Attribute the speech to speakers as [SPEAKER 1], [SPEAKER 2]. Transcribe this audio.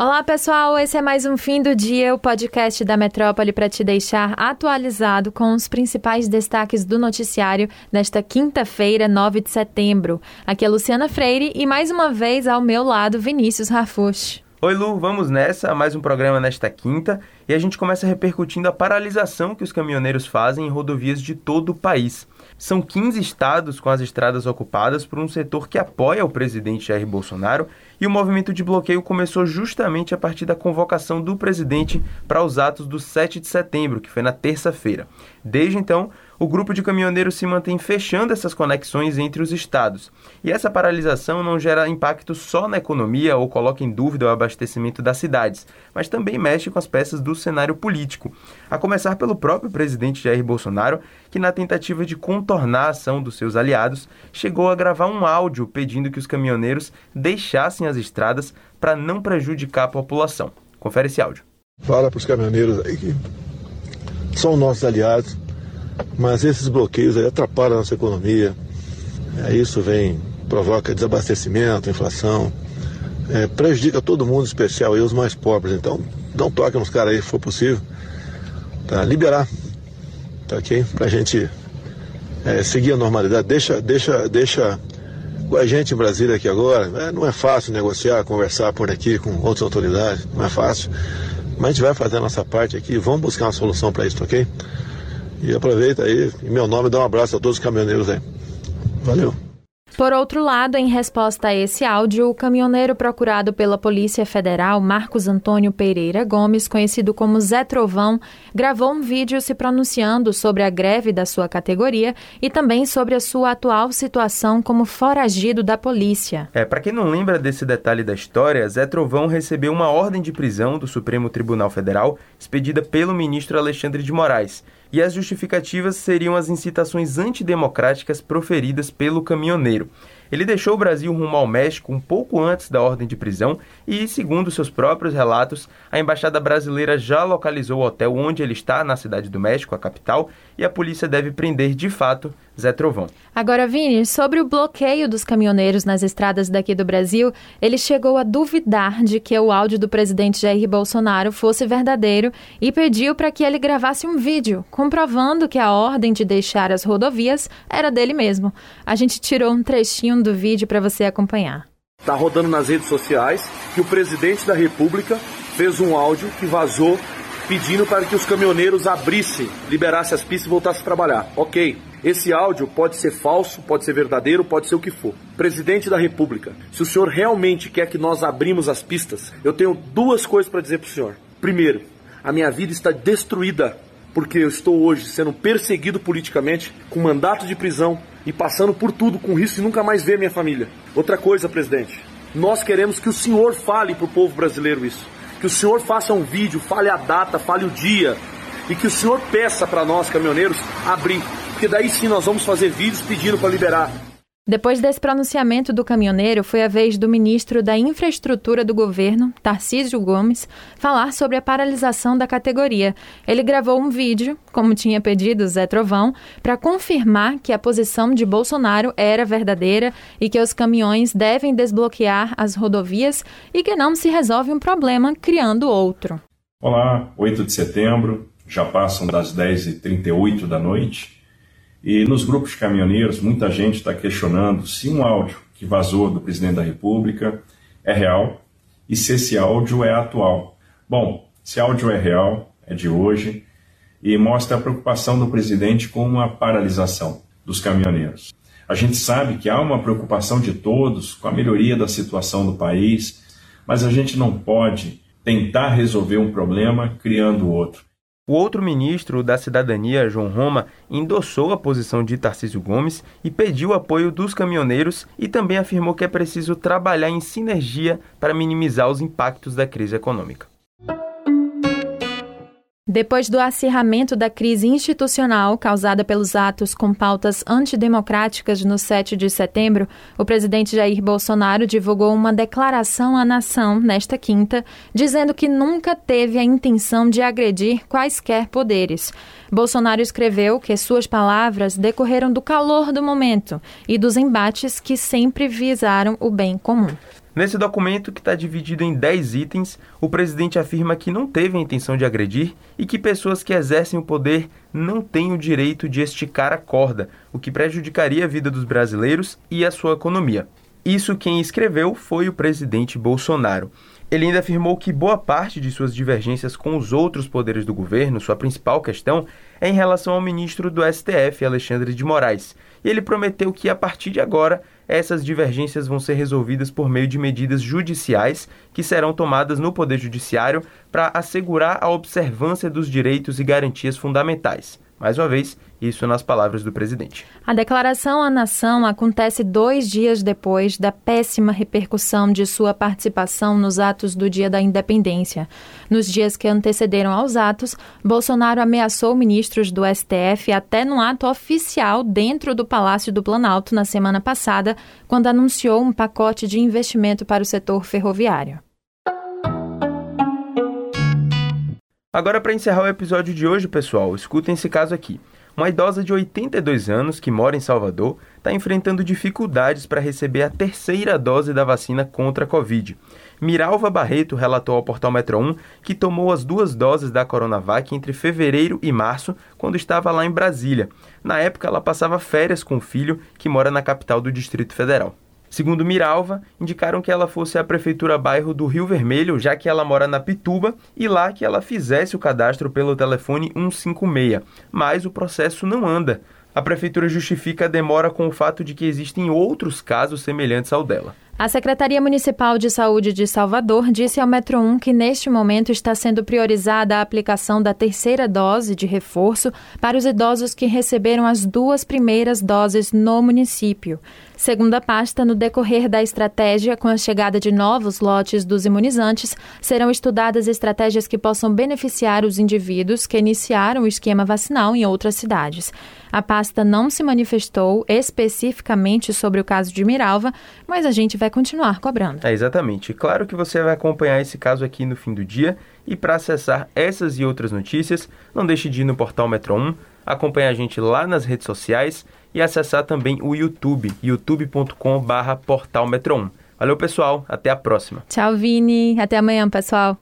[SPEAKER 1] Olá, pessoal. Esse é mais um fim do dia, o podcast da Metrópole para te deixar atualizado com os principais destaques do noticiário nesta quinta-feira, 9 de setembro. Aqui é Luciana Freire e mais uma vez ao meu lado Vinícius Rafush.
[SPEAKER 2] Oi, Lu, vamos nessa, mais um programa nesta quinta e a gente começa repercutindo a paralisação que os caminhoneiros fazem em rodovias de todo o país. São 15 estados com as estradas ocupadas por um setor que apoia o presidente Jair Bolsonaro e o movimento de bloqueio começou justamente a partir da convocação do presidente para os atos do 7 de setembro, que foi na terça-feira. Desde então, o grupo de caminhoneiros se mantém fechando essas conexões entre os estados. E essa paralisação não gera impacto só na economia ou coloca em dúvida o abastecimento das cidades, mas também mexe com as peças do cenário político. A começar pelo próprio presidente Jair Bolsonaro, que, na tentativa de contornar a ação dos seus aliados, chegou a gravar um áudio pedindo que os caminhoneiros deixassem as estradas para não prejudicar a população. Confere esse áudio.
[SPEAKER 3] Fala para os caminhoneiros aí que são nossos aliados mas esses bloqueios atrapalham a nossa economia. É, isso vem, provoca desabastecimento, inflação, é, prejudica todo mundo, especial aí os mais pobres. Então, dá um toque nos caras aí, se for possível, para liberar, tá ok? Para a gente é, seguir a normalidade. Deixa, deixa, deixa com a gente em Brasília aqui agora. É, não é fácil negociar, conversar por aqui com outras autoridades, não é fácil. Mas a gente vai fazer a nossa parte aqui, vamos buscar uma solução para isso, ok? E aproveita aí, em meu nome, dá um abraço a todos os caminhoneiros aí. Valeu.
[SPEAKER 1] Por outro lado, em resposta a esse áudio, o caminhoneiro procurado pela Polícia Federal, Marcos Antônio Pereira Gomes, conhecido como Zé Trovão, gravou um vídeo se pronunciando sobre a greve da sua categoria e também sobre a sua atual situação como foragido da polícia.
[SPEAKER 2] É, para quem não lembra desse detalhe da história, Zé Trovão recebeu uma ordem de prisão do Supremo Tribunal Federal, expedida pelo ministro Alexandre de Moraes e as justificativas seriam as incitações antidemocráticas proferidas pelo caminhoneiro. Ele deixou o Brasil rumo ao México um pouco antes da ordem de prisão e, segundo seus próprios relatos, a embaixada brasileira já localizou o hotel onde ele está, na cidade do México, a capital, e a polícia deve prender de fato Zé Trovão.
[SPEAKER 1] Agora, Vini, sobre o bloqueio dos caminhoneiros nas estradas daqui do Brasil, ele chegou a duvidar de que o áudio do presidente Jair Bolsonaro fosse verdadeiro e pediu para que ele gravasse um vídeo comprovando que a ordem de deixar as rodovias era dele mesmo. A gente tirou um trechinho do vídeo para você acompanhar.
[SPEAKER 4] Está rodando nas redes sociais que o presidente da República fez um áudio que vazou pedindo para que os caminhoneiros abrissem, liberassem as pistas e voltassem a trabalhar. Ok. Esse áudio pode ser falso, pode ser verdadeiro, pode ser o que for. Presidente da República, se o senhor realmente quer que nós abrimos as pistas, eu tenho duas coisas para dizer para o senhor. Primeiro, a minha vida está destruída porque eu estou hoje sendo perseguido politicamente, com mandato de prisão e passando por tudo com risco de nunca mais ver minha família. Outra coisa, presidente, nós queremos que o senhor fale para o povo brasileiro isso. Que o senhor faça um vídeo, fale a data, fale o dia e que o senhor peça para nós, caminhoneiros, abrir porque daí sim nós vamos fazer vídeos pedindo para liberar.
[SPEAKER 1] Depois desse pronunciamento do caminhoneiro, foi a vez do ministro da Infraestrutura do governo, Tarcísio Gomes, falar sobre a paralisação da categoria. Ele gravou um vídeo, como tinha pedido Zé Trovão, para confirmar que a posição de Bolsonaro era verdadeira e que os caminhões devem desbloquear as rodovias e que não se resolve um problema criando outro.
[SPEAKER 5] Olá, 8 de setembro, já passam das 10h38 da noite. E nos grupos caminhoneiros, muita gente está questionando se um áudio que vazou do presidente da República é real e se esse áudio é atual. Bom, esse áudio é real, é de hoje e mostra a preocupação do presidente com a paralisação dos caminhoneiros. A gente sabe que há uma preocupação de todos com a melhoria da situação do país, mas a gente não pode tentar resolver um problema criando outro.
[SPEAKER 2] O outro ministro da Cidadania, João Roma, endossou a posição de Tarcísio Gomes e pediu apoio dos caminhoneiros e também afirmou que é preciso trabalhar em sinergia para minimizar os impactos da crise econômica.
[SPEAKER 1] Depois do acirramento da crise institucional causada pelos atos com pautas antidemocráticas no 7 de setembro, o presidente Jair Bolsonaro divulgou uma declaração à nação nesta quinta, dizendo que nunca teve a intenção de agredir quaisquer poderes. Bolsonaro escreveu que suas palavras decorreram do calor do momento e dos embates que sempre visaram o bem comum.
[SPEAKER 2] Nesse documento, que está dividido em 10 itens, o presidente afirma que não teve a intenção de agredir e que pessoas que exercem o poder não têm o direito de esticar a corda, o que prejudicaria a vida dos brasileiros e a sua economia. Isso quem escreveu foi o presidente Bolsonaro. Ele ainda afirmou que boa parte de suas divergências com os outros poderes do governo, sua principal questão, é em relação ao ministro do STF, Alexandre de Moraes. E ele prometeu que, a partir de agora, essas divergências vão ser resolvidas por meio de medidas judiciais que serão tomadas no Poder Judiciário para assegurar a observância dos direitos e garantias fundamentais. Mais uma vez, isso nas palavras do presidente.
[SPEAKER 1] A declaração à nação acontece dois dias depois da péssima repercussão de sua participação nos atos do Dia da Independência. Nos dias que antecederam aos atos, Bolsonaro ameaçou ministros do STF até num ato oficial dentro do Palácio do Planalto na semana passada, quando anunciou um pacote de investimento para o setor ferroviário.
[SPEAKER 2] Agora, para encerrar o episódio de hoje, pessoal, escutem esse caso aqui. Uma idosa de 82 anos que mora em Salvador está enfrentando dificuldades para receber a terceira dose da vacina contra a Covid. Miralva Barreto relatou ao portal Metro 1 que tomou as duas doses da Coronavac entre fevereiro e março, quando estava lá em Brasília. Na época, ela passava férias com o filho, que mora na capital do Distrito Federal. Segundo Miralva, indicaram que ela fosse à prefeitura bairro do Rio Vermelho, já que ela mora na Pituba, e lá que ela fizesse o cadastro pelo telefone 156. Mas o processo não anda. A prefeitura justifica a demora com o fato de que existem outros casos semelhantes ao dela.
[SPEAKER 1] A Secretaria Municipal de Saúde de Salvador disse ao Metro 1 que neste momento está sendo priorizada a aplicação da terceira dose de reforço para os idosos que receberam as duas primeiras doses no município. Segundo a pasta, no decorrer da estratégia, com a chegada de novos lotes dos imunizantes, serão estudadas estratégias que possam beneficiar os indivíduos que iniciaram o esquema vacinal em outras cidades. A pasta não se manifestou especificamente sobre o caso de Miralva, mas a gente vai continuar cobrando.
[SPEAKER 2] É, exatamente. Claro que você vai acompanhar esse caso aqui no fim do dia e para acessar essas e outras notícias, não deixe de ir no portal Metro 1, acompanhar a gente lá nas redes sociais e acessar também o YouTube, youtube.com/portalmetro1. Valeu, pessoal. Até a próxima.
[SPEAKER 1] Tchau, Vini. Até amanhã, pessoal.